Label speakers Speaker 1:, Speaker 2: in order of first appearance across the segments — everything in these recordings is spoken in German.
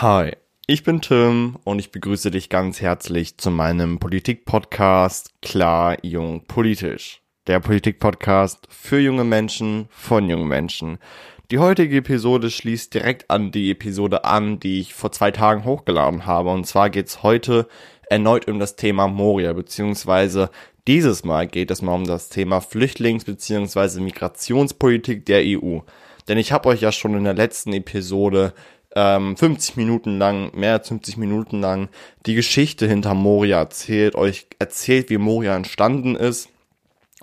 Speaker 1: Hi, ich bin Tim und ich begrüße dich ganz herzlich zu meinem Politik-Podcast Klar, Jung, Politisch. Der Politik-Podcast für junge Menschen, von jungen Menschen. Die heutige Episode schließt direkt an die Episode an, die ich vor zwei Tagen hochgeladen habe. Und zwar geht's heute erneut um das Thema Moria, beziehungsweise dieses Mal geht es mal um das Thema Flüchtlings- beziehungsweise Migrationspolitik der EU. Denn ich habe euch ja schon in der letzten Episode ähm, 50 Minuten lang, mehr als 50 Minuten lang, die Geschichte hinter Moria erzählt, euch erzählt, wie Moria entstanden ist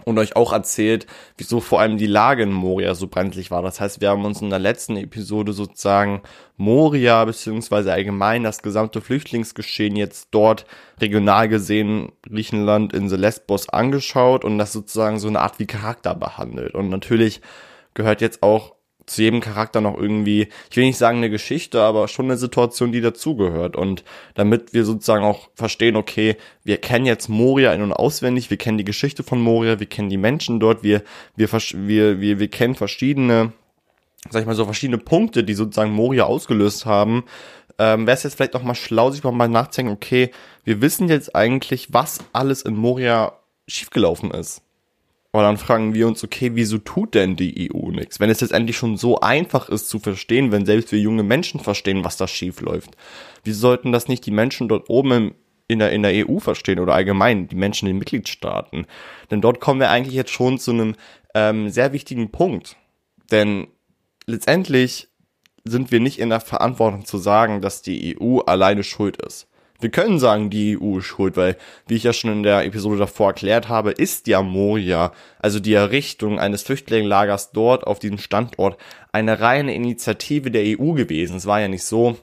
Speaker 1: und euch auch erzählt, wieso vor allem die Lage in Moria so brenzlig war. Das heißt, wir haben uns in der letzten Episode sozusagen Moria beziehungsweise allgemein das gesamte Flüchtlingsgeschehen jetzt dort regional gesehen Griechenland, Insel Lesbos angeschaut und das sozusagen so eine Art wie Charakter behandelt. Und natürlich gehört jetzt auch zu jedem Charakter noch irgendwie, ich will nicht sagen eine Geschichte, aber schon eine Situation, die dazugehört. Und damit wir sozusagen auch verstehen, okay, wir kennen jetzt Moria in- und auswendig, wir kennen die Geschichte von Moria, wir kennen die Menschen dort, wir, wir, wir, wir, wir kennen verschiedene, sag ich mal so, verschiedene Punkte, die sozusagen Moria ausgelöst haben, ähm, wäre es jetzt vielleicht noch mal schlau, sich mal nachzudenken, okay, wir wissen jetzt eigentlich, was alles in Moria schiefgelaufen ist. Aber dann fragen wir uns, okay, wieso tut denn die EU nichts? Wenn es jetzt endlich schon so einfach ist zu verstehen, wenn selbst wir junge Menschen verstehen, was da schief läuft. Wieso sollten das nicht die Menschen dort oben im, in, der, in der EU verstehen oder allgemein die Menschen in den Mitgliedstaaten? Denn dort kommen wir eigentlich jetzt schon zu einem ähm, sehr wichtigen Punkt. Denn letztendlich sind wir nicht in der Verantwortung zu sagen, dass die EU alleine schuld ist. Wir können sagen, die EU ist schuld, weil, wie ich ja schon in der Episode davor erklärt habe, ist ja Moria, also die Errichtung eines Flüchtlingslagers dort auf diesem Standort, eine reine Initiative der EU gewesen. Es war ja nicht so,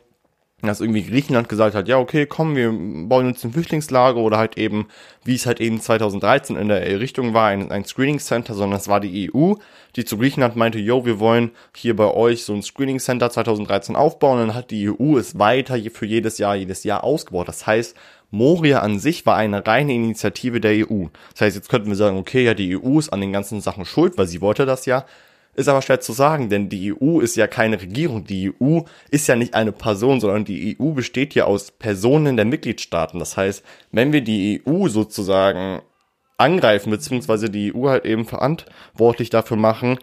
Speaker 1: dass irgendwie Griechenland gesagt hat, ja, okay, komm, wir bauen uns ein Flüchtlingslager oder halt eben, wie es halt eben 2013 in der Errichtung war, ein, ein Screening Center, sondern es war die EU, die zu Griechenland meinte, yo, wir wollen hier bei euch so ein Screening Center 2013 aufbauen. Und dann hat die EU es weiter für jedes Jahr, jedes Jahr ausgebaut. Das heißt, Moria an sich war eine reine Initiative der EU. Das heißt, jetzt könnten wir sagen, okay, ja, die EU ist an den ganzen Sachen schuld, weil sie wollte das ja. Ist aber schwer zu sagen, denn die EU ist ja keine Regierung. Die EU ist ja nicht eine Person, sondern die EU besteht ja aus Personen der Mitgliedstaaten. Das heißt, wenn wir die EU sozusagen angreifen, beziehungsweise die EU halt eben verantwortlich dafür machen,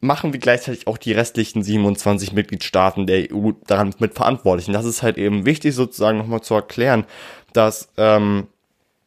Speaker 1: machen wir gleichzeitig auch die restlichen 27 Mitgliedstaaten der EU daran mit verantwortlich. Und das ist halt eben wichtig sozusagen nochmal zu erklären, dass ähm,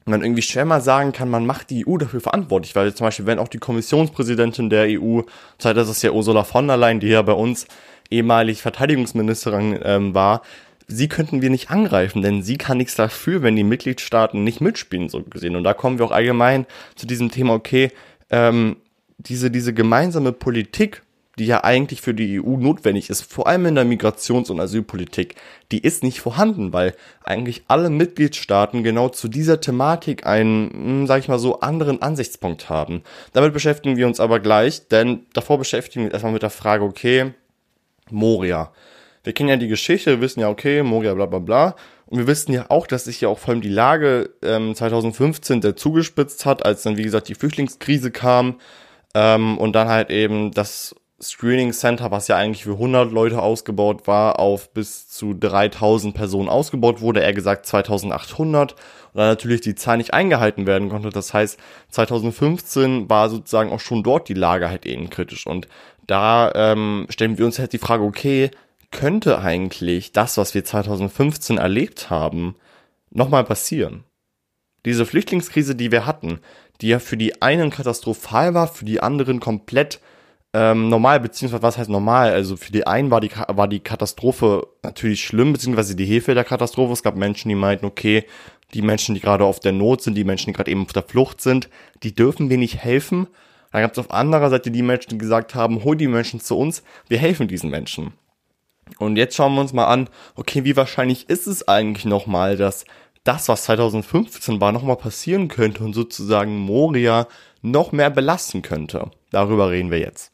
Speaker 1: man irgendwie schwer mal sagen kann, man macht die EU dafür verantwortlich, weil zum Beispiel, wenn auch die Kommissionspräsidentin der EU, das ist ja Ursula von der Leyen, die ja bei uns ehemalig Verteidigungsministerin ähm, war, sie könnten wir nicht angreifen, denn sie kann nichts dafür, wenn die Mitgliedstaaten nicht mitspielen, so gesehen. Und da kommen wir auch allgemein zu diesem Thema, okay, ähm, diese, diese gemeinsame Politik die ja eigentlich für die EU notwendig ist, vor allem in der Migrations- und Asylpolitik, die ist nicht vorhanden, weil eigentlich alle Mitgliedstaaten genau zu dieser Thematik einen, hm, sag ich mal so, anderen Ansichtspunkt haben. Damit beschäftigen wir uns aber gleich, denn davor beschäftigen wir uns erstmal mit der Frage, okay, Moria. Wir kennen ja die Geschichte, wir wissen ja, okay, Moria, bla bla bla. Und wir wissen ja auch, dass sich ja auch vor allem die Lage ähm, 2015 der zugespitzt hat, als dann, wie gesagt, die Flüchtlingskrise kam ähm, und dann halt eben das Screening Center, was ja eigentlich für 100 Leute ausgebaut war, auf bis zu 3000 Personen ausgebaut wurde, eher gesagt 2800 und dann natürlich die Zahl nicht eingehalten werden konnte. Das heißt, 2015 war sozusagen auch schon dort die Lage halt eben kritisch und da ähm, stellen wir uns halt die Frage, okay, könnte eigentlich das, was wir 2015 erlebt haben, nochmal passieren? Diese Flüchtlingskrise, die wir hatten, die ja für die einen katastrophal war, für die anderen komplett ähm, normal, beziehungsweise was heißt normal? Also für die einen war die, war die Katastrophe natürlich schlimm, beziehungsweise die Hilfe der Katastrophe. Es gab Menschen, die meinten, okay, die Menschen, die gerade auf der Not sind, die Menschen, die gerade eben auf der Flucht sind, die dürfen wir nicht helfen. Dann gab es auf anderer Seite die Menschen, die gesagt haben, hol die Menschen zu uns, wir helfen diesen Menschen. Und jetzt schauen wir uns mal an, okay, wie wahrscheinlich ist es eigentlich nochmal, dass das, was 2015 war, nochmal passieren könnte und sozusagen Moria noch mehr belasten könnte. Darüber reden wir jetzt.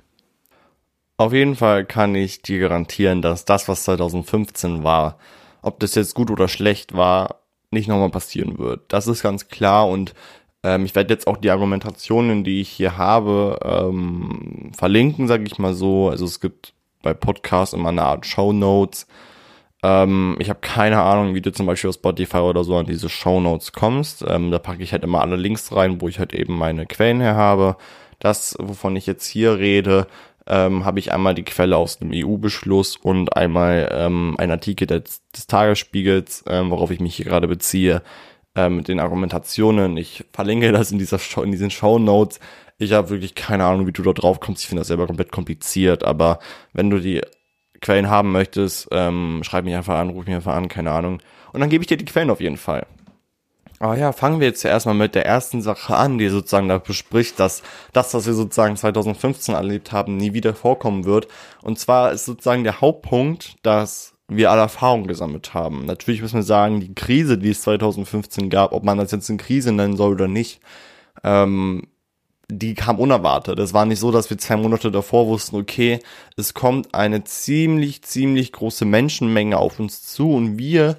Speaker 1: Auf jeden Fall kann ich dir garantieren, dass das, was 2015 war, ob das jetzt gut oder schlecht war, nicht nochmal passieren wird. Das ist ganz klar und ähm, ich werde jetzt auch die Argumentationen, die ich hier habe, ähm, verlinken, sage ich mal so. Also es gibt bei Podcasts immer eine Art Show Notes, Ähm, ich habe keine Ahnung, wie du zum Beispiel auf Spotify oder so an diese Show Notes kommst. Ähm, da packe ich halt immer alle Links rein, wo ich halt eben meine Quellen her habe. Das, wovon ich jetzt hier rede, ähm, habe ich einmal die Quelle aus dem EU-Beschluss und einmal ähm, ein Artikel des, des Tagesspiegels, ähm, worauf ich mich hier gerade beziehe, ähm, mit den Argumentationen. Ich verlinke das in dieser Show, in diesen Show Notes. Ich habe wirklich keine Ahnung, wie du da drauf kommst. Ich finde das selber komplett kompliziert, aber wenn du die Quellen haben möchtest, ähm, schreib mich einfach an, ruf mich einfach an, keine Ahnung. Und dann gebe ich dir die Quellen auf jeden Fall. Aber ja, fangen wir jetzt erstmal mit der ersten Sache an, die sozusagen da bespricht, dass das, was wir sozusagen 2015 erlebt haben, nie wieder vorkommen wird. Und zwar ist sozusagen der Hauptpunkt, dass wir alle Erfahrungen gesammelt haben. Natürlich müssen wir sagen, die Krise, die es 2015 gab, ob man das jetzt eine Krise nennen soll oder nicht, ähm, die kam unerwartet. Es war nicht so, dass wir zwei Monate davor wussten, okay, es kommt eine ziemlich, ziemlich große Menschenmenge auf uns zu und wir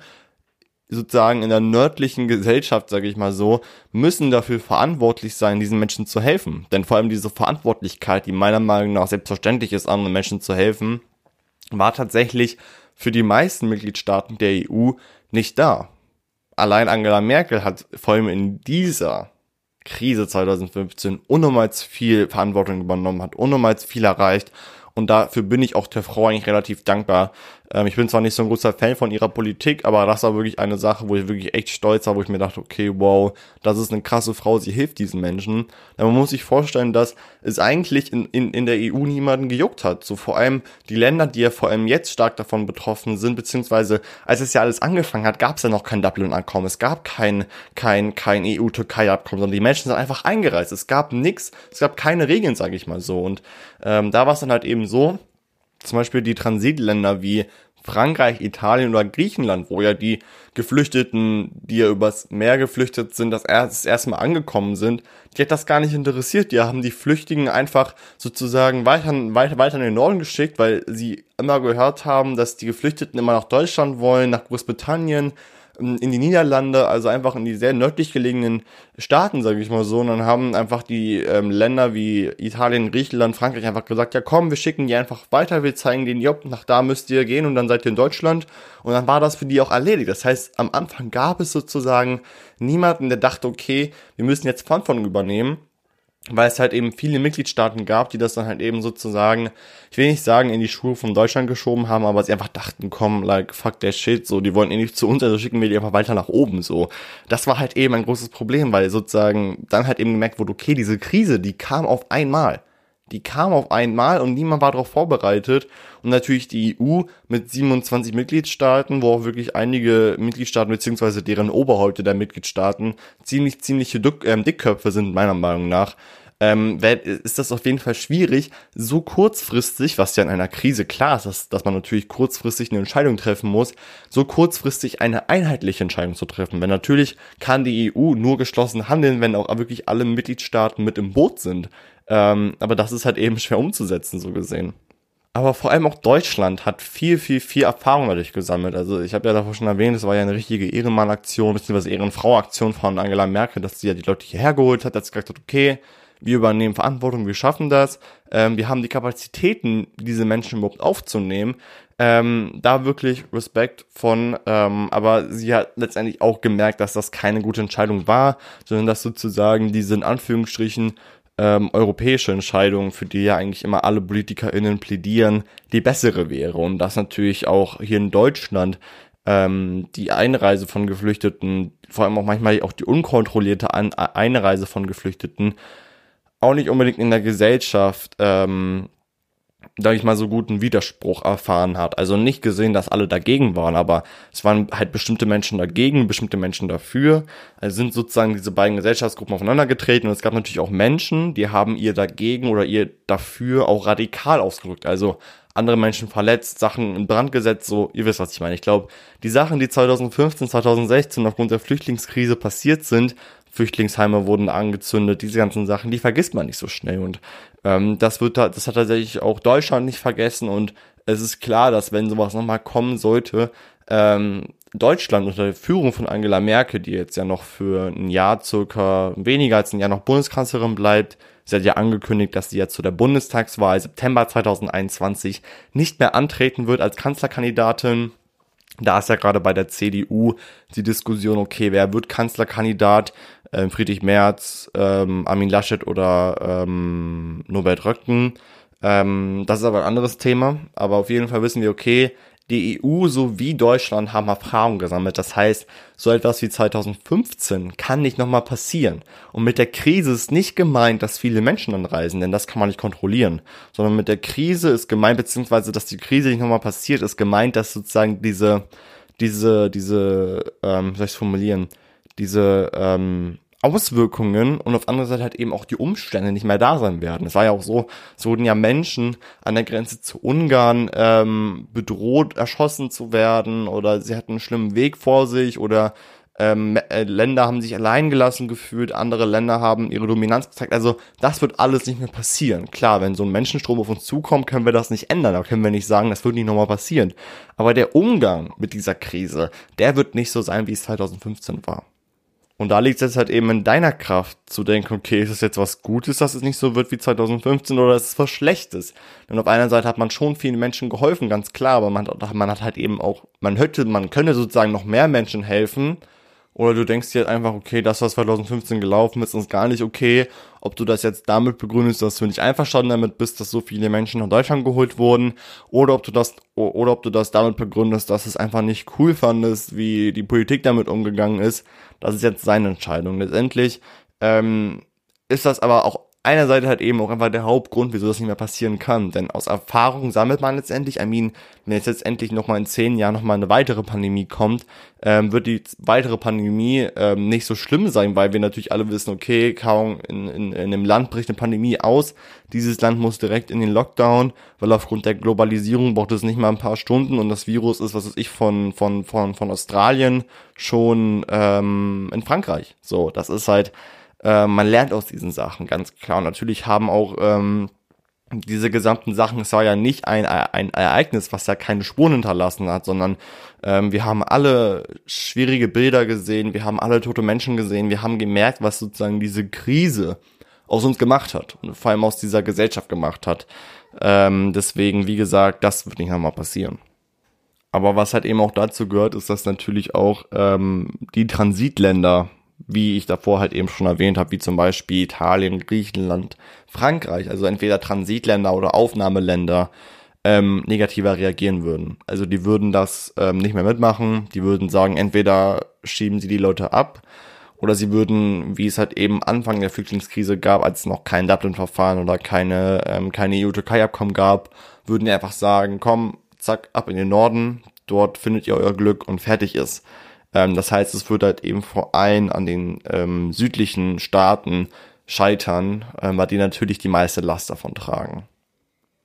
Speaker 1: sozusagen in der nördlichen Gesellschaft, sage ich mal so, müssen dafür verantwortlich sein, diesen Menschen zu helfen. Denn vor allem diese Verantwortlichkeit, die meiner Meinung nach selbstverständlich ist, anderen Menschen zu helfen, war tatsächlich für die meisten Mitgliedstaaten der EU nicht da. Allein Angela Merkel hat vor allem in dieser Krise 2015 unnormals viel Verantwortung übernommen hat, unnormals viel erreicht. Und dafür bin ich auch der Frau eigentlich relativ dankbar, ähm, ich bin zwar nicht so ein großer Fan von ihrer Politik, aber das war wirklich eine Sache, wo ich wirklich echt stolz war, wo ich mir dachte, okay, wow, das ist eine krasse Frau, sie hilft diesen Menschen. Aber man muss sich vorstellen, dass es eigentlich in, in, in der EU niemanden gejuckt hat. So vor allem die Länder, die ja vor allem jetzt stark davon betroffen sind, beziehungsweise als es ja alles angefangen hat, gab es ja noch kein Dublin-Abkommen, es gab kein, kein, kein EU-Türkei-Abkommen, sondern die Menschen sind einfach eingereist. Es gab nichts, es gab keine Regeln, sage ich mal so. Und ähm, da war es dann halt eben so, zum Beispiel die Transitländer wie Frankreich, Italien oder Griechenland, wo ja die Geflüchteten, die ja übers Meer geflüchtet sind, das, erst, das erste Mal angekommen sind, die hat das gar nicht interessiert. Die haben die Flüchtigen einfach sozusagen weiter, weiter, weiter in den Norden geschickt, weil sie immer gehört haben, dass die Geflüchteten immer nach Deutschland wollen, nach Großbritannien, in die Niederlande, also einfach in die sehr nördlich gelegenen Staaten, sage ich mal so. Und dann haben einfach die ähm, Länder wie Italien, Griechenland, Frankreich einfach gesagt, ja komm, wir schicken die einfach weiter, wir zeigen denen, jopp, nach da müsst ihr gehen und dann seid ihr in Deutschland. Und dann war das für die auch erledigt. Das heißt, am Anfang gab es sozusagen niemanden, der dachte, okay, wir müssen jetzt Verantwortung übernehmen weil es halt eben viele Mitgliedstaaten gab, die das dann halt eben sozusagen, ich will nicht sagen, in die Schuhe von Deutschland geschoben haben, aber sie einfach dachten, komm, like, fuck der Shit, so, die wollen eh nicht zu uns, also schicken wir die einfach weiter nach oben, so. Das war halt eben ein großes Problem, weil sozusagen dann halt eben gemerkt wurde, okay, diese Krise, die kam auf einmal. Die kam auf einmal und niemand war darauf vorbereitet. Und natürlich die EU mit 27 Mitgliedstaaten, wo auch wirklich einige Mitgliedstaaten beziehungsweise deren Oberhäupte der Mitgliedstaaten ziemlich, ziemliche Dick, ähm, Dickköpfe sind, meiner Meinung nach. Ähm, ist das auf jeden Fall schwierig, so kurzfristig, was ja in einer Krise klar ist, dass, dass man natürlich kurzfristig eine Entscheidung treffen muss, so kurzfristig eine einheitliche Entscheidung zu treffen. Weil natürlich kann die EU nur geschlossen handeln, wenn auch wirklich alle Mitgliedstaaten mit im Boot sind. Ähm, aber das ist halt eben schwer umzusetzen, so gesehen. Aber vor allem auch Deutschland hat viel, viel, viel Erfahrung dadurch gesammelt. Also ich habe ja davor schon erwähnt, es war ja eine richtige Ehrenmann-Aktion, beziehungsweise Ehrenfrau-Aktion von Angela Merkel, dass sie ja die Leute hierher geholt hat, dass sie gesagt hat, okay, wir übernehmen Verantwortung, wir schaffen das, ähm, wir haben die Kapazitäten, diese Menschen überhaupt aufzunehmen. Ähm, da wirklich Respekt von, ähm, aber sie hat letztendlich auch gemerkt, dass das keine gute Entscheidung war, sondern dass sozusagen diese in Anführungsstrichen ähm, europäische Entscheidung, für die ja eigentlich immer alle PolitikerInnen plädieren, die bessere wäre. Und das natürlich auch hier in Deutschland ähm, die Einreise von Geflüchteten, vor allem auch manchmal auch die unkontrollierte An Einreise von Geflüchteten, auch nicht unbedingt in der Gesellschaft ähm, sag ich mal, so guten Widerspruch erfahren hat. Also nicht gesehen, dass alle dagegen waren, aber es waren halt bestimmte Menschen dagegen, bestimmte Menschen dafür. Also sind sozusagen diese beiden Gesellschaftsgruppen aufeinander getreten und es gab natürlich auch Menschen, die haben ihr dagegen oder ihr dafür auch radikal ausgedrückt. Also andere Menschen verletzt, Sachen in Brand gesetzt, so, ihr wisst, was ich meine. Ich glaube, die Sachen, die 2015, 2016 aufgrund der Flüchtlingskrise passiert sind, Flüchtlingsheime wurden angezündet, diese ganzen Sachen, die vergisst man nicht so schnell. Und ähm, das wird das hat tatsächlich auch Deutschland nicht vergessen und es ist klar, dass wenn sowas nochmal kommen sollte, ähm, Deutschland unter der Führung von Angela Merkel, die jetzt ja noch für ein Jahr circa weniger als ein Jahr noch Bundeskanzlerin bleibt, sie hat ja angekündigt, dass sie jetzt zu der Bundestagswahl September 2021 nicht mehr antreten wird als Kanzlerkandidatin Da ist ja gerade bei der CDU die Diskussion, okay, wer wird Kanzlerkandidat? Ähm, Friedrich Merz, ähm, Armin Laschet oder ähm, Norbert Röcken. Ähm, das ist aber ein anderes Thema. Aber auf jeden Fall wissen wir, okay, die EU sowie Deutschland haben Erfahrung gesammelt. Das heißt, so etwas wie 2015 kann nicht nochmal passieren. Und mit der Krise ist nicht gemeint, dass viele Menschen anreisen, denn das kann man nicht kontrollieren. Sondern mit der Krise ist gemeint, beziehungsweise, dass die Krise nicht nochmal passiert, ist gemeint, dass sozusagen diese, diese, diese, ähm, soll ich formulieren, diese ähm, Auswirkungen und auf andere Seite halt eben auch die Umstände nicht mehr da sein werden. Es war ja auch so, es wurden ja Menschen an der Grenze zu Ungarn ähm, bedroht, erschossen zu werden oder sie hatten einen schlimmen Weg vor sich oder ähm, äh, Länder haben sich allein gelassen gefühlt, andere Länder haben ihre Dominanz gezeigt. Also das wird alles nicht mehr passieren. Klar, wenn so ein Menschenstrom auf uns zukommt, können wir das nicht ändern. Da können wir nicht sagen, das wird nicht nochmal passieren. Aber der Umgang mit dieser Krise, der wird nicht so sein, wie es 2015 war. Und da liegt es jetzt halt eben in deiner Kraft zu denken, okay, ist es jetzt was Gutes, dass es nicht so wird wie 2015 oder ist es was Schlechtes? Denn auf einer Seite hat man schon vielen Menschen geholfen, ganz klar, aber man, man hat halt eben auch, man hätte, man könnte sozusagen noch mehr Menschen helfen, oder du denkst dir halt einfach, okay, das, was 2015 gelaufen ist, ist gar nicht okay. Ob du das jetzt damit begründest, dass du nicht einverstanden damit bist, dass so viele Menschen nach Deutschland geholt wurden, oder ob du das, oder ob du das damit begründest, dass es einfach nicht cool fandest, wie die Politik damit umgegangen ist, das ist jetzt seine Entscheidung. Letztendlich ähm, ist das aber auch einer Seite halt eben auch einfach der Hauptgrund, wieso das nicht mehr passieren kann. Denn aus Erfahrung sammelt man letztendlich, I mean, wenn jetzt letztendlich nochmal in zehn Jahren nochmal eine weitere Pandemie kommt, ähm, wird die weitere Pandemie ähm, nicht so schlimm sein, weil wir natürlich alle wissen, okay, kaum in, in, in einem Land bricht eine Pandemie aus, dieses Land muss direkt in den Lockdown, weil aufgrund der Globalisierung braucht es nicht mal ein paar Stunden und das Virus ist, was weiß ich, von, von, von, von Australien schon ähm, in Frankreich. So, das ist halt äh, man lernt aus diesen Sachen, ganz klar. Und natürlich haben auch ähm, diese gesamten Sachen, es war ja nicht ein, ein Ereignis, was ja keine Spuren hinterlassen hat, sondern ähm, wir haben alle schwierige Bilder gesehen, wir haben alle tote Menschen gesehen, wir haben gemerkt, was sozusagen diese Krise aus uns gemacht hat und vor allem aus dieser Gesellschaft gemacht hat. Ähm, deswegen, wie gesagt, das wird nicht nochmal passieren. Aber was halt eben auch dazu gehört, ist, dass natürlich auch ähm, die Transitländer wie ich davor halt eben schon erwähnt habe, wie zum Beispiel Italien, Griechenland, Frankreich, also entweder Transitländer oder Aufnahmeländer, ähm, negativer reagieren würden. Also die würden das ähm, nicht mehr mitmachen, die würden sagen, entweder schieben sie die Leute ab oder sie würden, wie es halt eben Anfang der Flüchtlingskrise gab, als es noch kein Dublin-Verfahren oder keine, ähm, keine EU-Türkei-Abkommen gab, würden die einfach sagen, komm, zack, ab in den Norden, dort findet ihr euer Glück und fertig ist. Ähm, das heißt, es wird halt eben vor allem an den ähm, südlichen Staaten scheitern, ähm, weil die natürlich die meiste Last davon tragen.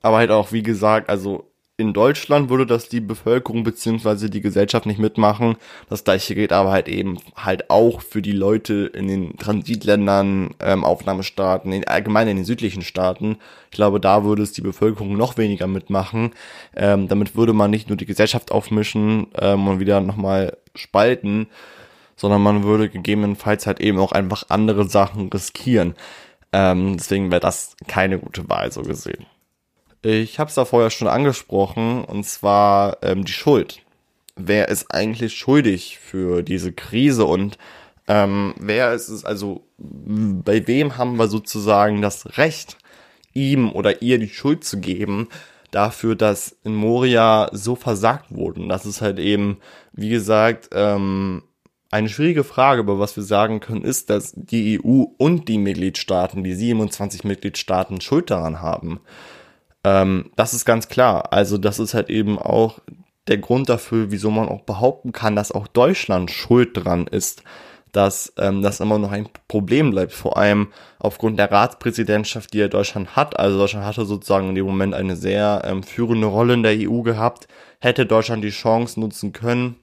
Speaker 1: Aber halt auch, wie gesagt, also in Deutschland würde das die Bevölkerung beziehungsweise die Gesellschaft nicht mitmachen. Das gleiche gilt aber halt eben halt auch für die Leute in den Transitländern, ähm, Aufnahmestaaten, in, allgemein in den südlichen Staaten. Ich glaube, da würde es die Bevölkerung noch weniger mitmachen. Ähm, damit würde man nicht nur die Gesellschaft aufmischen ähm, und wieder nochmal spalten, sondern man würde gegebenenfalls halt eben auch einfach andere Sachen riskieren. Ähm, deswegen wäre das keine gute Wahl so gesehen. Ich habe es da vorher schon angesprochen, und zwar ähm, die Schuld. Wer ist eigentlich schuldig für diese Krise und ähm, wer ist es, also bei wem haben wir sozusagen das Recht, ihm oder ihr die Schuld zu geben dafür, dass in Moria so versagt wurden? Das ist halt eben, wie gesagt, ähm, eine schwierige Frage, aber was wir sagen können, ist, dass die EU und die Mitgliedstaaten, die 27 Mitgliedstaaten Schuld daran haben. Ähm, das ist ganz klar. Also das ist halt eben auch der Grund dafür, wieso man auch behaupten kann, dass auch Deutschland schuld dran ist, dass ähm, das immer noch ein Problem bleibt, vor allem aufgrund der Ratspräsidentschaft, die ja Deutschland hat. Also Deutschland hatte sozusagen in dem Moment eine sehr ähm, führende Rolle in der EU gehabt, hätte Deutschland die Chance nutzen können,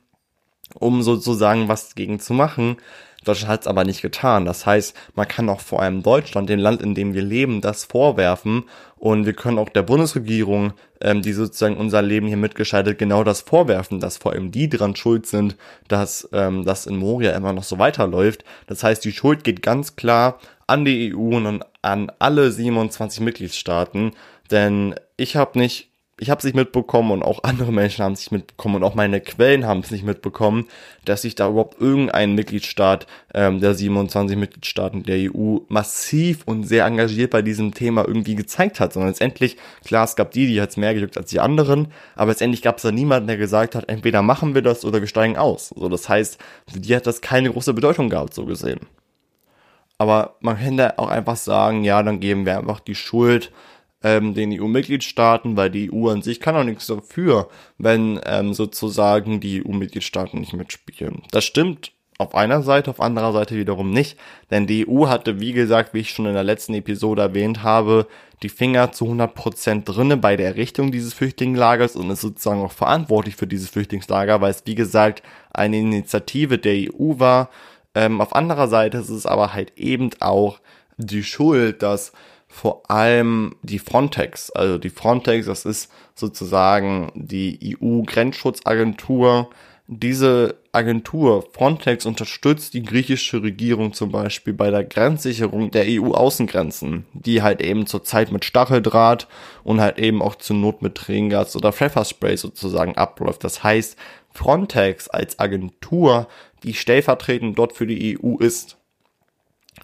Speaker 1: um sozusagen was dagegen zu machen. Deutschland hat es aber nicht getan. Das heißt, man kann auch vor allem Deutschland, dem Land, in dem wir leben, das vorwerfen. Und wir können auch der Bundesregierung, ähm, die sozusagen unser Leben hier mitgeschaltet, genau das vorwerfen, dass vor allem die dran schuld sind, dass ähm, das in Moria immer noch so weiterläuft. Das heißt, die Schuld geht ganz klar an die EU und an alle 27 Mitgliedstaaten. Denn ich habe nicht ich habe es nicht mitbekommen und auch andere Menschen haben es nicht mitbekommen und auch meine Quellen haben es nicht mitbekommen, dass sich da überhaupt irgendein Mitgliedstaat ähm, der 27 Mitgliedstaaten der EU massiv und sehr engagiert bei diesem Thema irgendwie gezeigt hat, sondern letztendlich, klar, es gab die, die hat's mehr gejuckt als die anderen, aber letztendlich gab es da niemanden, der gesagt hat, entweder machen wir das oder wir steigen aus. So, das heißt, für die hat das keine große Bedeutung gehabt, so gesehen. Aber man könnte auch einfach sagen, ja, dann geben wir einfach die Schuld ähm, den EU-Mitgliedstaaten, weil die EU an sich kann auch nichts dafür, wenn ähm, sozusagen die EU-Mitgliedstaaten nicht mitspielen. Das stimmt auf einer Seite, auf anderer Seite wiederum nicht, denn die EU hatte, wie gesagt, wie ich schon in der letzten Episode erwähnt habe, die Finger zu 100% drinne bei der Errichtung dieses Flüchtlingslagers und ist sozusagen auch verantwortlich für dieses Flüchtlingslager, weil es, wie gesagt, eine Initiative der EU war. Ähm, auf anderer Seite ist es aber halt eben auch die Schuld, dass vor allem die Frontex. Also die Frontex, das ist sozusagen die EU-Grenzschutzagentur. Diese Agentur Frontex unterstützt die griechische Regierung zum Beispiel bei der Grenzsicherung der EU-Außengrenzen, die halt eben zurzeit mit Stacheldraht und halt eben auch zur Not mit Tränengas oder Pfefferspray sozusagen abläuft. Das heißt, Frontex als Agentur, die stellvertretend dort für die EU ist,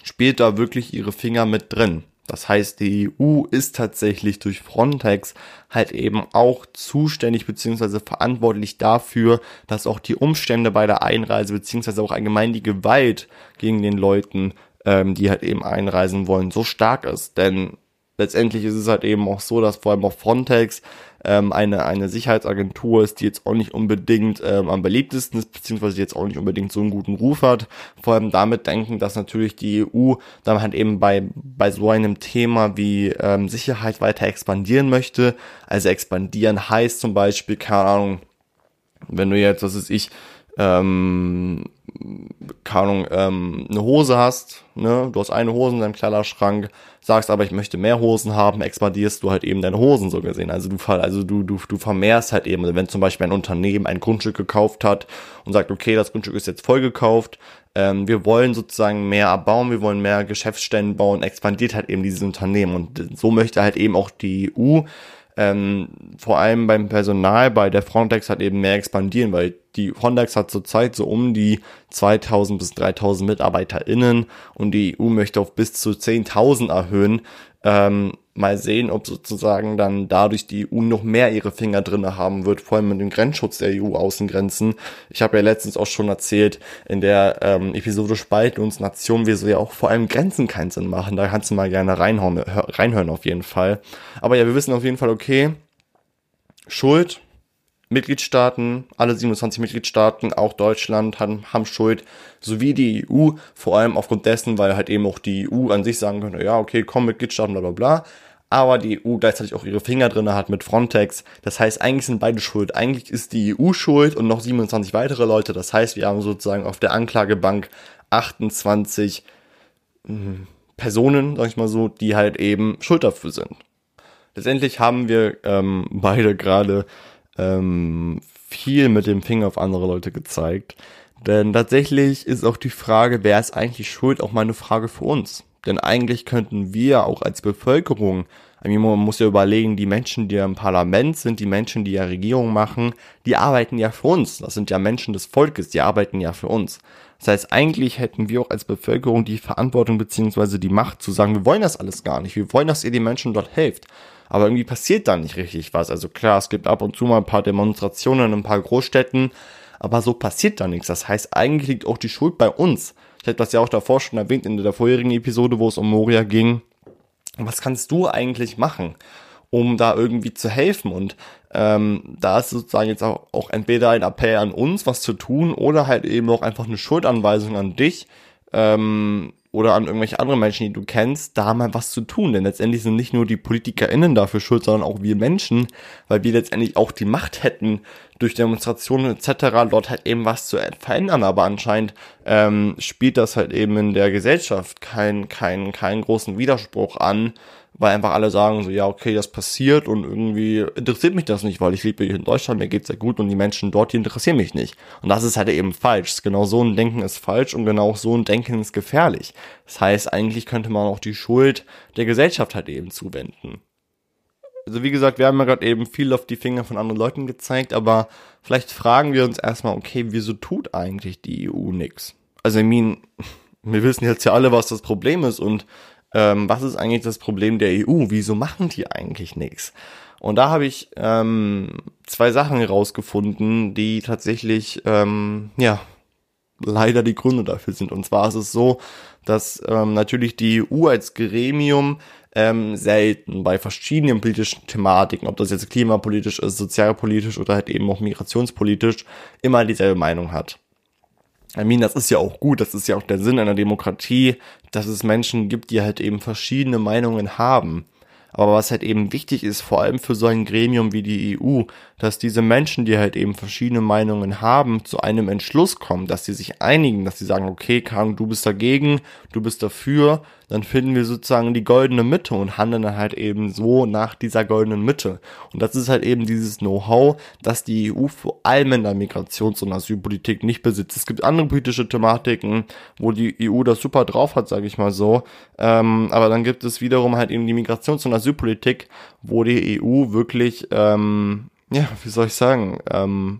Speaker 1: spielt da wirklich ihre Finger mit drin. Das heißt, die EU ist tatsächlich durch Frontex halt eben auch zuständig beziehungsweise verantwortlich dafür, dass auch die Umstände bei der Einreise beziehungsweise auch allgemein die Gewalt gegen den Leuten, ähm, die halt eben einreisen wollen, so stark ist. Denn letztendlich ist es halt eben auch so, dass vor allem auch Frontex ähm, eine, eine Sicherheitsagentur ist, die jetzt auch nicht unbedingt ähm, am beliebtesten ist, beziehungsweise jetzt auch nicht unbedingt so einen guten Ruf hat. Vor allem damit denken, dass natürlich die EU dann halt eben bei, bei so einem Thema wie ähm, Sicherheit weiter expandieren möchte. Also expandieren heißt zum Beispiel, keine Ahnung, wenn du jetzt, was ist ich, ähm, keine Ahnung, ähm, eine Hose hast, ne, du hast eine Hose in deinem Kleiderschrank, sagst aber, ich möchte mehr Hosen haben, expandierst du halt eben deine Hosen so gesehen. Also du, also du, du, du vermehrst halt eben, also wenn zum Beispiel ein Unternehmen ein Grundstück gekauft hat und sagt, okay, das Grundstück ist jetzt voll gekauft, ähm, wir wollen sozusagen mehr abbauen, wir wollen mehr Geschäftsstellen bauen, expandiert halt eben dieses Unternehmen. Und so möchte halt eben auch die EU ähm, vor allem beim Personal bei der Frontex halt eben mehr expandieren, weil die Frontex hat zurzeit so um die 2000 bis 3000 MitarbeiterInnen und die EU möchte auf bis zu 10.000 erhöhen. Ähm, mal sehen, ob sozusagen dann dadurch die EU noch mehr ihre Finger drinne haben wird, vor allem mit dem Grenzschutz der EU-Außengrenzen. Ich habe ja letztens auch schon erzählt, in der ähm, Episode Spalten uns Nationen, wie so ja auch vor allem Grenzen keinen Sinn machen. Da kannst du mal gerne reinhauen, reinhören auf jeden Fall. Aber ja, wir wissen auf jeden Fall, okay, Schuld, Mitgliedstaaten, alle 27 Mitgliedstaaten, auch Deutschland haben, haben Schuld, sowie die EU, vor allem aufgrund dessen, weil halt eben auch die EU an sich sagen könnte, ja, okay, komm, Mitgliedstaaten, bla bla bla, aber die EU gleichzeitig auch ihre Finger drinne hat mit Frontex. Das heißt, eigentlich sind beide schuld. Eigentlich ist die EU schuld und noch 27 weitere Leute. Das heißt, wir haben sozusagen auf der Anklagebank 28 mh, hm, Personen, sag ich mal so, die halt eben schuld dafür sind. Letztendlich haben wir ähm, beide gerade ähm, viel mit dem Finger auf andere Leute gezeigt. Denn tatsächlich ist auch die Frage, wer ist eigentlich schuld, auch mal eine Frage für uns. Denn eigentlich könnten wir auch als Bevölkerung, man muss ja überlegen, die Menschen, die ja im Parlament sind, die Menschen, die ja Regierung machen, die arbeiten ja für uns. Das sind ja Menschen des Volkes, die arbeiten ja für uns. Das heißt, eigentlich hätten wir auch als Bevölkerung die Verantwortung beziehungsweise die Macht zu sagen, wir wollen das alles gar nicht. Wir wollen, dass ihr den Menschen dort helft aber irgendwie passiert da nicht richtig was. Also klar, es gibt ab und zu mal ein paar Demonstrationen in ein paar Großstädten, aber so passiert da nichts. Das heißt, eigentlich liegt auch die Schuld bei uns. Ich hätte das ja auch davor schon erwähnt in der vorherigen Episode, wo es um Moria ging. Was kannst du eigentlich machen, um da irgendwie zu helfen? Und ähm, da ist sozusagen jetzt auch, auch entweder ein Appell an uns, was zu tun, oder halt eben auch einfach eine Schuldanweisung an dich, ähm, oder an irgendwelche anderen Menschen, die du kennst, da mal was zu tun. Denn letztendlich sind nicht nur die PolitikerInnen dafür schuld, sondern auch wir Menschen, weil wir letztendlich auch die Macht hätten, durch Demonstrationen etc. dort halt eben was zu verändern. Aber anscheinend ähm, spielt das halt eben in der Gesellschaft keinen keinen keinen großen Widerspruch an, weil einfach alle sagen so, ja, okay, das passiert und irgendwie interessiert mich das nicht, weil ich lebe hier in Deutschland, mir geht's ja gut und die Menschen dort, die interessieren mich nicht. Und das ist halt eben falsch. Genau so ein Denken ist falsch und genau so ein Denken ist gefährlich. Das heißt, eigentlich könnte man auch die Schuld der Gesellschaft halt eben zuwenden Also wie gesagt, wir haben ja gerade eben viel auf die Finger von anderen Leuten gezeigt, aber vielleicht fragen wir uns erstmal, okay, wieso tut eigentlich die EU nix? Also ich meine, wir wissen jetzt ja alle, was das Problem ist und ähm, was ist eigentlich das Problem der EU? Wieso machen die eigentlich nichts? Und da habe ich ähm, zwei Sachen herausgefunden, die tatsächlich, ähm, ja, leider die Gründe dafür sind. Und zwar ist es so, dass ähm, natürlich die EU als Gremium ähm, selten bei verschiedenen politischen Thematiken, ob das jetzt klimapolitisch ist, sozialpolitisch oder halt eben auch migrationspolitisch, immer dieselbe Meinung hat. I mean, das ist ja auch gut, das ist ja auch der Sinn einer Demokratie, dass es Menschen gibt, die halt eben verschiedene Meinungen haben. Aber was halt eben wichtig ist, vor allem für so ein Gremium wie die EU, dass diese Menschen, die halt eben verschiedene Meinungen haben, zu einem Entschluss kommen, dass sie sich einigen, dass sie sagen, okay, Kang, du bist dagegen, du bist dafür, dann finden wir sozusagen die goldene Mitte und handeln dann halt eben so nach dieser goldenen Mitte. Und das ist halt eben dieses Know-how, das die EU vor allem in der Migrations- und Asylpolitik nicht besitzt. Es gibt andere politische Thematiken, wo die EU das super drauf hat, sage ich mal so. Ähm, aber dann gibt es wiederum halt eben die Migrations- und Asylpolitik, wo die EU wirklich, ähm, ja, wie soll ich sagen, ähm,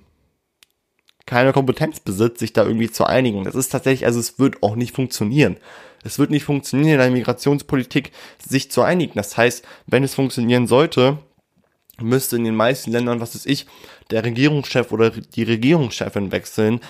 Speaker 1: keine Kompetenz besitzt, sich da irgendwie zu einigen. Das ist tatsächlich, also es wird auch nicht funktionieren. Es wird nicht funktionieren, in der Migrationspolitik sich zu einigen. Das heißt, wenn es funktionieren sollte, müsste in den meisten Ländern, was ist ich, der Regierungschef oder die Regierungschefin wechseln,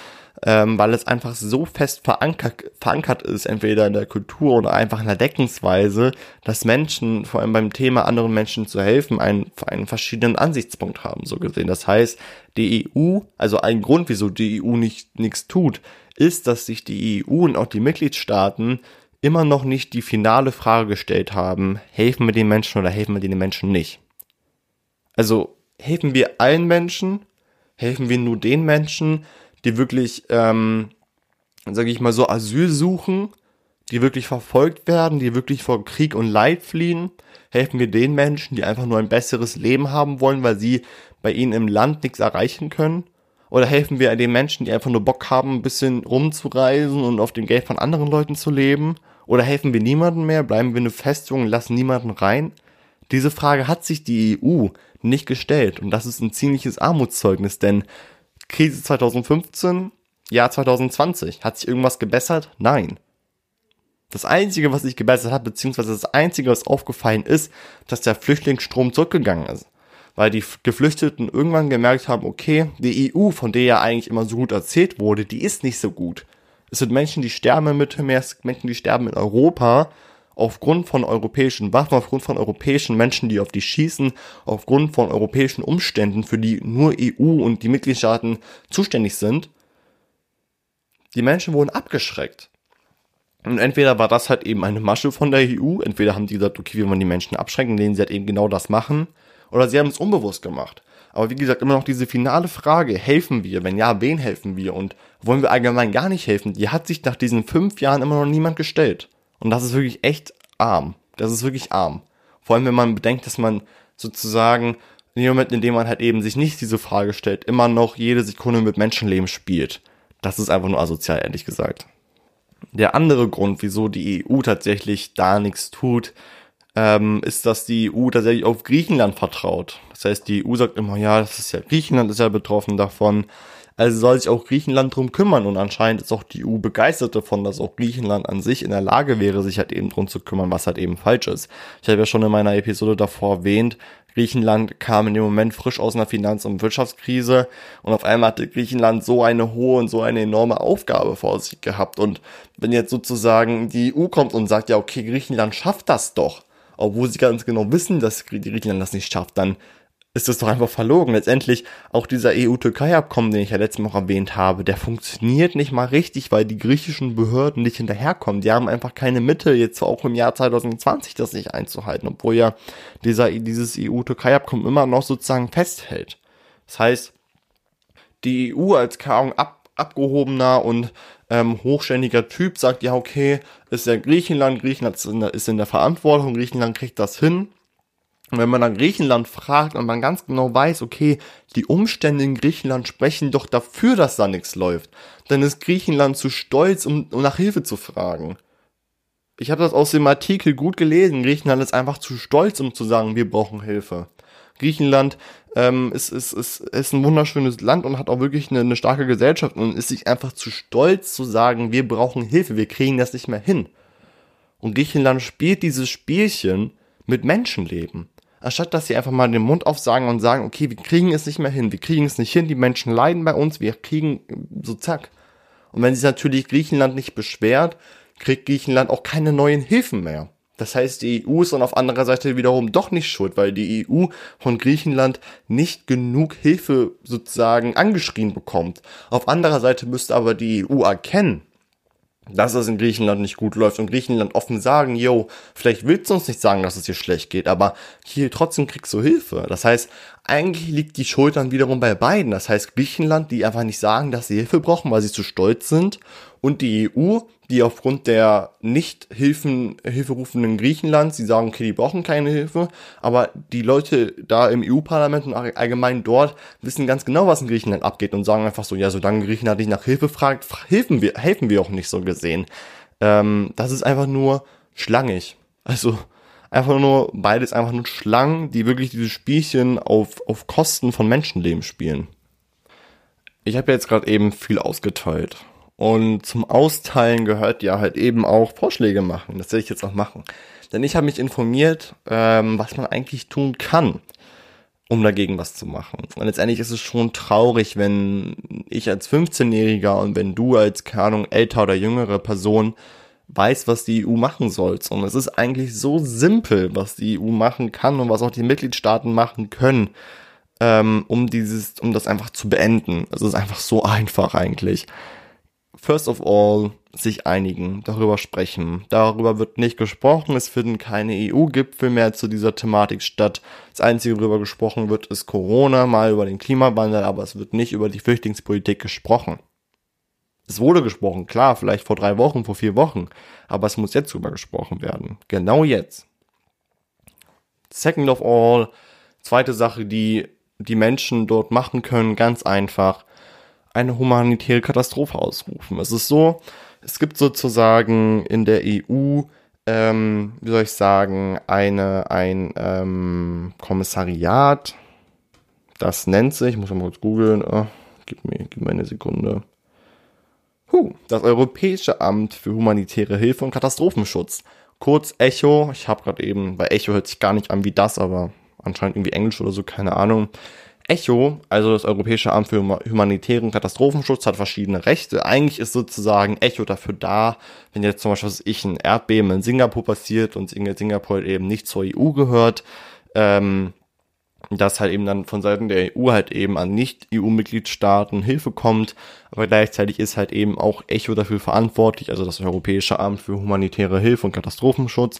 Speaker 1: ähm, weil es einfach so fest verankert, verankert ist, entweder in der Kultur oder einfach in der Deckensweise, dass Menschen, vor allem beim Thema anderen Menschen zu helfen, einen, einen verschiedenen Ansichtspunkt haben, so gesehen. Das heißt, die EU, also ein Grund, wieso die EU nicht nichts tut, ist, dass sich die EU und auch die Mitgliedstaaten immer noch nicht die finale Frage gestellt haben, helfen wir den Menschen oder helfen wir den Menschen nicht. Also helfen wir allen Menschen, helfen wir nur den Menschen, die wirklich, ähm, sage ich mal so, Asyl suchen, die wirklich verfolgt werden, die wirklich vor Krieg und Leid fliehen, helfen wir den Menschen, die einfach nur ein besseres Leben haben wollen, weil sie bei ihnen im Land nichts erreichen können? Oder helfen wir den Menschen, die einfach nur Bock haben, ein bisschen rumzureisen und auf dem Geld von anderen Leuten zu leben? Oder helfen wir niemandem mehr? Bleiben wir eine Festung und lassen niemanden rein? Diese Frage hat sich die EU nicht gestellt und das ist ein ziemliches Armutszeugnis, denn Krise 2015, Jahr 2020, hat sich irgendwas gebessert? Nein. Das Einzige, was sich gebessert hat, beziehungsweise das Einzige, was aufgefallen ist, dass der Flüchtlingsstrom zurückgegangen ist weil die Geflüchteten irgendwann gemerkt haben, okay, die EU, von der ja eigentlich immer so gut erzählt wurde, die ist nicht so gut. Es sind Menschen, die sterben im Mittelmeer, es sind Menschen, die sterben in Europa, aufgrund von europäischen Waffen, aufgrund von europäischen Menschen, die auf die schießen, aufgrund von europäischen Umständen, für die nur EU und die Mitgliedstaaten zuständig sind. Die Menschen wurden abgeschreckt. Und entweder war das halt eben eine Masche von der EU, entweder haben die gesagt, okay, wir wollen die Menschen abschrecken, indem sie halt eben genau das machen, oder sie haben es unbewusst gemacht. Aber wie gesagt, immer noch diese finale Frage, helfen wir? Wenn ja, wen helfen wir? Und wollen wir allgemein gar nicht helfen? Die hat sich nach diesen fünf Jahren immer noch niemand gestellt. Und das ist wirklich echt arm. Das ist wirklich arm. Vor allem, wenn man bedenkt, dass man sozusagen in dem Moment, in dem man halt eben sich nicht diese Frage stellt, immer noch jede Sekunde mit Menschenleben spielt. Das ist einfach nur asozial, ehrlich gesagt. Der andere Grund, wieso die EU tatsächlich da nichts tut, ähm, ist, dass die EU tatsächlich auf Griechenland vertraut. Das heißt, die EU sagt immer, ja, das ist ja Griechenland ist ja betroffen davon. Also soll sich auch Griechenland drum kümmern und anscheinend ist auch die EU begeistert davon, dass auch Griechenland an sich in der Lage wäre, sich halt eben drum zu kümmern, was halt eben falsch ist. Ich habe ja schon in meiner Episode davor erwähnt, Griechenland kam in dem Moment frisch aus einer Finanz- und Wirtschaftskrise und auf einmal hatte Griechenland so eine hohe und so eine enorme Aufgabe vor sich gehabt. Und wenn jetzt sozusagen die EU kommt und sagt, ja, okay, Griechenland schafft das doch, obwohl sie ganz genau wissen, dass Griechenland das nicht schafft, dann ist das doch einfach verlogen. Letztendlich auch dieser EU-Türkei-Abkommen, den ich ja letztes Mal erwähnt habe, der funktioniert nicht mal richtig, weil die griechischen Behörden nicht hinterherkommen. Die haben einfach keine Mittel, jetzt auch im Jahr 2020 das nicht einzuhalten, obwohl ja dieser, dieses EU-Türkei-Abkommen immer noch sozusagen festhält. Das heißt, die EU als Kaum ab, abgehobener und ähm, hochständiger Typ sagt, ja, okay, ist ja Griechenland, Griechenland ist in, der, ist in der Verantwortung, Griechenland kriegt das hin. Und wenn man dann Griechenland fragt und man ganz genau weiß, okay, die Umstände in Griechenland sprechen doch dafür, dass da nichts läuft, dann ist Griechenland zu stolz, um, um nach Hilfe zu fragen. Ich habe das aus dem Artikel gut gelesen. Griechenland ist einfach zu stolz, um zu sagen, wir brauchen Hilfe. Griechenland ähm, ist, ist, ist, ist ein wunderschönes Land und hat auch wirklich eine, eine starke Gesellschaft und ist sich einfach zu stolz zu sagen, wir brauchen Hilfe, wir kriegen das nicht mehr hin. Und Griechenland spielt dieses Spielchen mit Menschenleben. Anstatt dass sie einfach mal den Mund aufsagen und sagen, okay, wir kriegen es nicht mehr hin, wir kriegen es nicht hin, die Menschen leiden bei uns, wir kriegen so zack. Und wenn sich natürlich Griechenland nicht beschwert, kriegt Griechenland auch keine neuen Hilfen mehr. Das heißt, die EU ist dann auf anderer Seite wiederum doch nicht schuld, weil die EU von Griechenland nicht genug Hilfe sozusagen angeschrien bekommt. Auf anderer Seite müsste aber die EU erkennen, dass es in Griechenland nicht gut läuft und Griechenland offen sagen, yo, vielleicht willst du uns nicht sagen, dass es dir schlecht geht, aber hier trotzdem kriegst du Hilfe. Das heißt, eigentlich liegt die Schuld dann wiederum bei beiden. Das heißt, Griechenland, die einfach nicht sagen, dass sie Hilfe brauchen, weil sie zu stolz sind und die EU, die aufgrund der nicht Hilfen, Hilferufenden Griechenlands, die sagen, okay, die brauchen keine Hilfe, aber die Leute da im EU-Parlament und allgemein dort wissen ganz genau, was in Griechenland abgeht und sagen einfach so, ja, solange Griechenland nicht nach Hilfe fragt, helfen wir, helfen wir auch nicht so gesehen. Ähm, das ist einfach nur schlangig. Also, einfach nur beides einfach nur Schlangen, die wirklich dieses Spielchen auf, auf Kosten von Menschenleben spielen. Ich habe jetzt gerade eben viel ausgeteilt und zum Austeilen gehört ja halt eben auch Vorschläge machen. Das werde ich jetzt auch machen. Denn ich habe mich informiert, ähm, was man eigentlich tun kann, um dagegen was zu machen. Und letztendlich ist es schon traurig, wenn ich als 15-Jähriger und wenn du als, keine Ahnung, älter oder jüngere Person weißt, was die EU machen soll. Und es ist eigentlich so simpel, was die EU machen kann und was auch die Mitgliedstaaten machen können, ähm, um dieses, um das einfach zu beenden. Es ist einfach so einfach eigentlich first of all sich einigen, darüber sprechen. Darüber wird nicht gesprochen, es finden keine EU-Gipfel mehr zu dieser Thematik statt. Das Einzige, worüber gesprochen wird, ist Corona, mal über den Klimawandel, aber es wird nicht über die Flüchtlingspolitik gesprochen. Es wurde gesprochen, klar, vielleicht vor drei Wochen, vor vier Wochen, aber es muss jetzt drüber gesprochen werden. Genau jetzt. Second of all, zweite Sache, die die Menschen dort machen können, ganz einfach eine humanitäre Katastrophe ausrufen. Es ist so, es gibt sozusagen in der EU, ähm, wie soll ich sagen, eine, ein ähm, Kommissariat, das nennt sich, ich muss mal kurz googeln, oh, gib, mir, gib mir eine Sekunde. Huh, das Europäische Amt für humanitäre Hilfe und Katastrophenschutz. Kurz Echo, ich habe gerade eben, bei Echo hört sich gar nicht an wie das, aber anscheinend irgendwie Englisch oder so, keine Ahnung. ECHO, also das Europäische Amt für humanitären Katastrophenschutz, hat verschiedene Rechte. Eigentlich ist sozusagen ECHO dafür da, wenn jetzt zum Beispiel was ich ein Erdbeben in Singapur passiert und Singapur eben nicht zur EU gehört, ähm, dass halt eben dann von Seiten der EU halt eben an Nicht-EU-Mitgliedstaaten Hilfe kommt, aber gleichzeitig ist halt eben auch ECHO dafür verantwortlich, also das Europäische Amt für humanitäre Hilfe und Katastrophenschutz,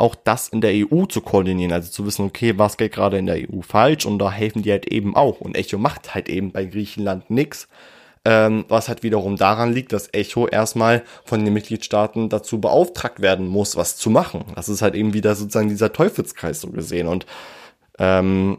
Speaker 1: auch das in der EU zu koordinieren, also zu wissen, okay, was geht gerade in der EU falsch? Und da helfen die halt eben auch. Und Echo macht halt eben bei Griechenland nix, ähm, was halt wiederum daran liegt, dass Echo erstmal von den Mitgliedstaaten dazu beauftragt werden muss, was zu machen. Das ist halt eben wieder sozusagen dieser Teufelskreis so gesehen. Und ähm,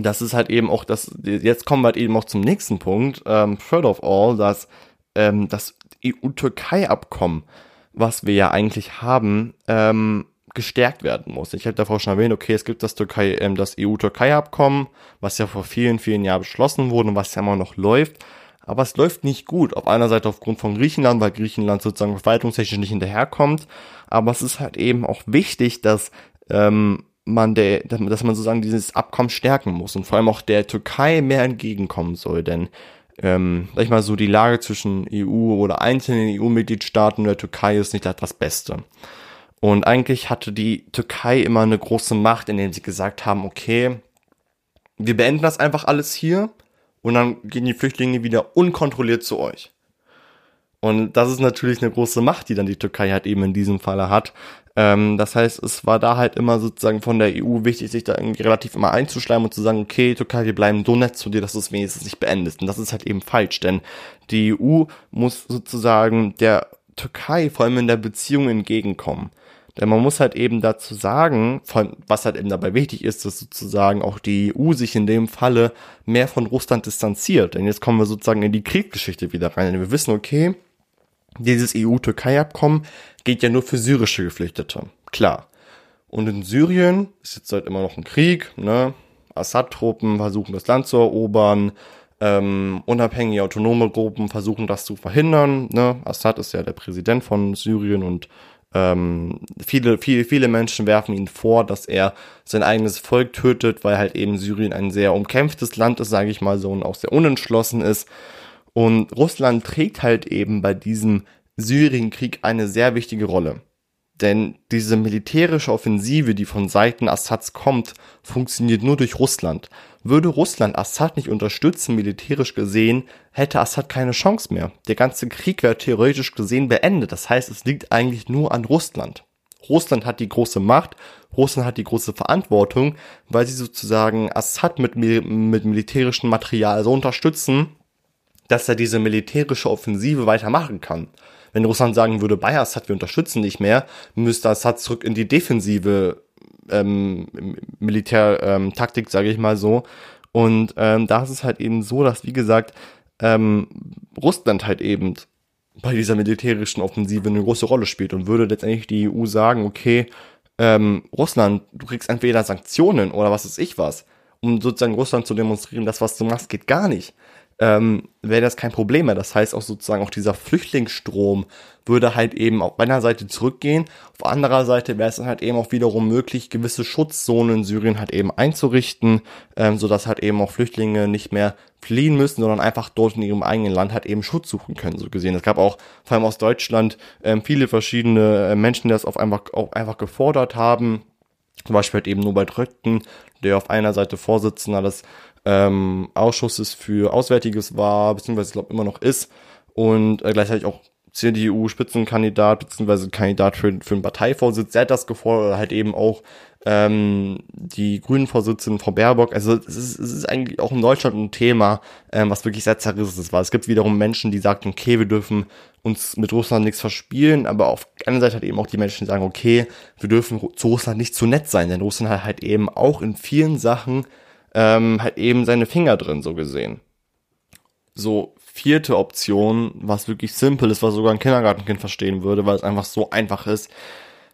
Speaker 1: das ist halt eben auch das, jetzt kommen wir halt eben auch zum nächsten Punkt, ähm, third of all, dass ähm, das EU-Türkei-Abkommen, was wir ja eigentlich haben, ähm, gestärkt werden muss. Ich habe davor schon erwähnt, okay, es gibt das Türkei, ähm, das EU-Türkei-Abkommen, was ja vor vielen, vielen Jahren beschlossen wurde und was ja immer noch läuft. Aber es läuft nicht gut. Auf einer Seite aufgrund von Griechenland, weil Griechenland sozusagen verwaltungstechnisch nicht hinterherkommt. Aber es ist halt eben auch wichtig, dass ähm, man der, dass man sozusagen dieses Abkommen stärken muss und vor allem auch der Türkei mehr entgegenkommen soll, denn ähm, sag ich mal so, die Lage zwischen EU oder einzelnen EU-Mitgliedstaaten und der Türkei ist nicht das Beste. Und eigentlich hatte die Türkei immer eine große Macht, indem sie gesagt haben, okay, wir beenden das einfach alles hier und dann gehen die Flüchtlinge wieder unkontrolliert zu euch. Und das ist natürlich eine große Macht, die dann die Türkei halt eben in diesem Falle hat. Ähm, das heißt, es war da halt immer sozusagen von der EU wichtig, sich da irgendwie relativ immer einzuschleimen und zu sagen, okay, Türkei, wir bleiben so nett zu dir, dass du es wenigstens nicht beendest. Und das ist halt eben falsch, denn die EU muss sozusagen der Türkei vor allem in der Beziehung entgegenkommen. Denn man muss halt eben dazu sagen, was halt eben dabei wichtig ist, dass sozusagen auch die EU sich in dem Falle mehr von Russland distanziert. Denn jetzt kommen wir sozusagen in die Kriegsgeschichte wieder rein. Denn wir wissen, okay, dieses EU-Türkei-Abkommen geht ja nur für syrische Geflüchtete. Klar. Und in Syrien ist jetzt halt immer noch ein Krieg, ne? Assad-Truppen versuchen das Land zu erobern, ähm, unabhängige autonome Gruppen versuchen das zu verhindern. Ne? Assad ist ja der Präsident von Syrien und ähm, viele, viele, viele Menschen werfen ihn vor, dass er sein eigenes Volk tötet, weil halt eben Syrien ein sehr umkämpftes Land ist, sage ich mal so, und auch sehr unentschlossen ist. Und Russland trägt halt eben bei diesem Syrienkrieg eine sehr wichtige Rolle. Denn diese militärische Offensive, die von Seiten Assads kommt, funktioniert nur durch Russland. Würde Russland Assad nicht unterstützen, militärisch gesehen, hätte Assad keine Chance mehr. Der ganze Krieg wäre theoretisch gesehen beendet. Das heißt, es liegt eigentlich nur an Russland. Russland hat die große Macht, Russland hat die große Verantwortung, weil sie sozusagen Assad mit, mit militärischem Material so unterstützen, dass er diese militärische Offensive weitermachen kann. Wenn Russland sagen würde, bei Assad, wir unterstützen nicht mehr, müsste Assad zurück in die defensive ähm, Militärtaktik, ähm, sage ich mal so. Und ähm, da ist es halt eben so, dass, wie gesagt, ähm, Russland halt eben bei dieser militärischen Offensive eine große Rolle spielt und würde letztendlich die EU sagen, okay, ähm, Russland, du kriegst entweder Sanktionen oder was ist ich was, um sozusagen Russland zu demonstrieren, das, was du machst, geht gar nicht ähm, wäre das kein Problem mehr. Das heißt auch sozusagen auch dieser Flüchtlingsstrom würde halt eben auf einer Seite zurückgehen, auf anderer Seite wäre es dann halt eben auch wiederum möglich, gewisse Schutzzonen in Syrien halt eben einzurichten, ähm, sodass halt eben auch Flüchtlinge nicht mehr fliehen müssen, sondern einfach dort in ihrem eigenen Land halt eben Schutz suchen können, so gesehen. Es gab auch vor allem aus Deutschland ähm, viele verschiedene äh, Menschen, die das auf einfach, auch einfach gefordert haben. Zum Beispiel halt eben Norbert Röttgen, der auf einer Seite Vorsitzender des ähm, Ausschusses für Auswärtiges war, beziehungsweise ich glaube immer noch ist und äh, gleichzeitig auch CDU-Spitzenkandidat, beziehungsweise Kandidat für, für den Parteivorsitz, der hat das gefordert, halt eben auch ähm, die Grünen-Vorsitzende Frau Baerbock. Also es ist, es ist eigentlich auch in Deutschland ein Thema, ähm, was wirklich sehr zerrissen war. Es gibt wiederum Menschen, die sagen, okay, wir dürfen uns mit Russland nichts verspielen, aber auf der anderen Seite hat eben auch die Menschen, die sagen, okay, wir dürfen zu Russland nicht zu nett sein, denn Russland hat halt eben auch in vielen Sachen ähm, halt eben seine Finger drin, so gesehen. So, vierte Option, was wirklich simpel ist, was sogar ein Kindergartenkind verstehen würde, weil es einfach so einfach ist.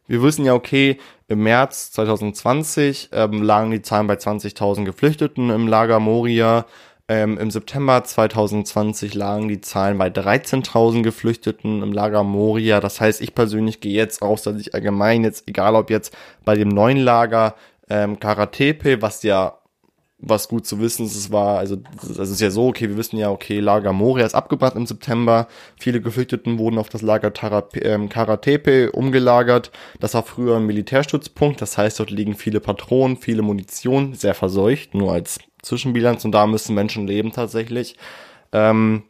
Speaker 1: Wir wissen ja, okay, im März 2020 ähm, lagen die Zahlen bei 20.000 Geflüchteten im Lager Moria. Ähm, Im September 2020 lagen die Zahlen bei 13.000 Geflüchteten im Lager Moria. Das heißt, ich persönlich gehe jetzt raus, dass ich allgemein jetzt, egal ob jetzt bei dem neuen Lager ähm, Karatepe, was ja was gut zu wissen ist, es war, also das ist ja so, okay, wir wissen ja, okay, Lager Moria ist abgebrannt im September, viele Geflüchteten wurden auf das Lager Tarap ähm, Karatepe umgelagert, das war früher ein Militärstützpunkt, das heißt, dort liegen viele Patronen, viele Munition, sehr verseucht, nur als Zwischenbilanz und da müssen Menschen leben tatsächlich. Ähm,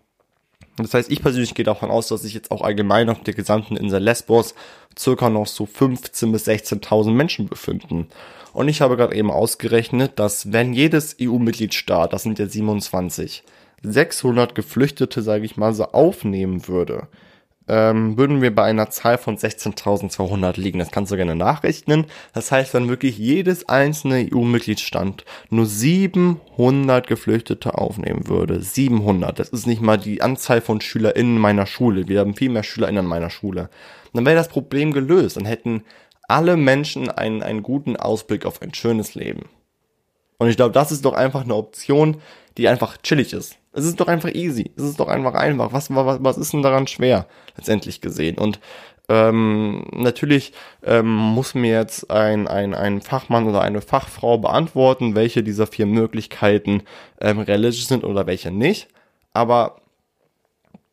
Speaker 1: das heißt, ich persönlich gehe davon aus, dass sich jetzt auch allgemein auf der gesamten Insel Lesbos circa noch so 15.000 bis 16.000 Menschen befinden. Und ich habe gerade eben ausgerechnet, dass wenn jedes EU-Mitgliedstaat, das sind ja 27, 600 Geflüchtete, sage ich mal, so aufnehmen würde, ähm, würden wir bei einer Zahl von 16.200 liegen. Das kannst du gerne nachrechnen. Das heißt, wenn wirklich jedes einzelne EU-Mitgliedsstand nur 700 Geflüchtete aufnehmen würde, 700, das ist nicht mal die Anzahl von SchülerInnen meiner Schule. Wir haben viel mehr SchülerInnen in meiner Schule. Dann wäre das Problem gelöst. Dann hätten alle Menschen einen, einen guten Ausblick auf ein schönes Leben. Und ich glaube, das ist doch einfach eine Option, die einfach chillig ist. Es ist doch einfach easy. Es ist doch einfach einfach. Was, was, was ist denn daran schwer, letztendlich gesehen? Und ähm, natürlich ähm, muss mir jetzt ein, ein, ein Fachmann oder eine Fachfrau beantworten, welche dieser vier Möglichkeiten ähm, realistisch sind oder welche nicht. Aber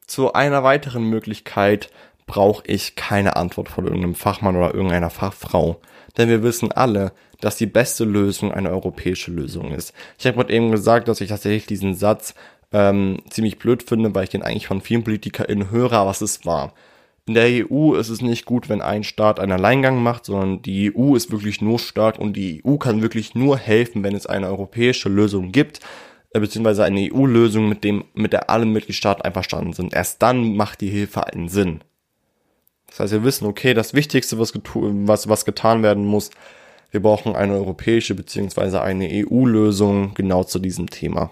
Speaker 1: zu einer weiteren Möglichkeit brauche ich keine Antwort von irgendeinem Fachmann oder irgendeiner Fachfrau. Denn wir wissen alle, dass die beste Lösung eine europäische Lösung ist. Ich habe gerade eben gesagt, dass ich tatsächlich diesen Satz ähm, ziemlich blöd finde, weil ich den eigentlich von vielen PolitikerInnen höre, aber es ist wahr. In der EU ist es nicht gut, wenn ein Staat einen Alleingang macht, sondern die EU ist wirklich nur stark und die EU kann wirklich nur helfen, wenn es eine europäische Lösung gibt, äh, beziehungsweise eine EU-Lösung, mit dem, mit der alle Mitgliedstaaten einverstanden sind. Erst dann macht die Hilfe einen Sinn. Das heißt, wir wissen, okay, das Wichtigste, was, was, was getan werden muss, wir brauchen eine europäische beziehungsweise eine EU-Lösung genau zu diesem Thema.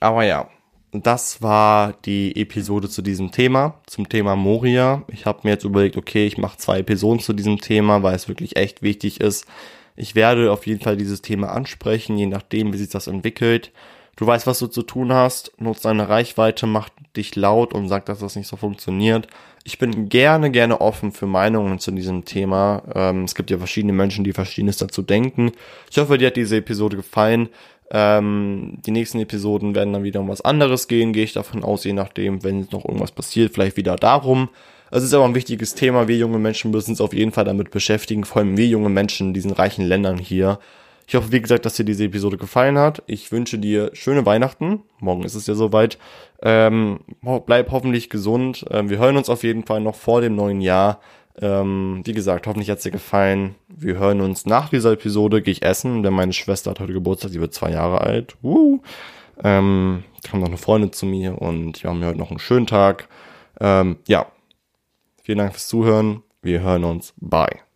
Speaker 1: Aber ja, das war die Episode zu diesem Thema, zum Thema Moria. Ich habe mir jetzt überlegt, okay, ich mache zwei Episoden zu diesem Thema, weil es wirklich echt wichtig ist. Ich werde auf jeden Fall dieses Thema ansprechen, je nachdem, wie sich das entwickelt. Du weißt, was du zu tun hast, nutzt deine Reichweite, mach dich laut und sag, dass das nicht so funktioniert. Ich bin gerne, gerne offen für Meinungen zu diesem Thema. Ähm, es gibt ja verschiedene Menschen, die verschiedenes dazu denken. Ich hoffe, dir hat diese Episode gefallen. Ähm, die nächsten Episoden werden dann wieder um was anderes gehen, gehe ich davon aus, je nachdem, wenn noch irgendwas passiert, vielleicht wieder darum. Es ist aber ein wichtiges Thema. Wir junge Menschen müssen uns auf jeden Fall damit beschäftigen, vor allem wir junge Menschen in diesen reichen Ländern hier. Ich hoffe, wie gesagt, dass dir diese Episode gefallen hat. Ich wünsche dir schöne Weihnachten. Morgen ist es ja soweit. Ähm, bleib hoffentlich gesund. Ähm, wir hören uns auf jeden Fall noch vor dem neuen Jahr. Ähm, wie gesagt, hoffentlich hat's dir gefallen. Wir hören uns nach dieser Episode. Gehe ich essen, denn meine Schwester hat heute Geburtstag. Sie wird zwei Jahre alt. Woo. Ähm, kam noch eine Freundin zu mir und wir haben heute noch einen schönen Tag. Ähm, ja, Vielen Dank fürs Zuhören. Wir hören uns. Bye.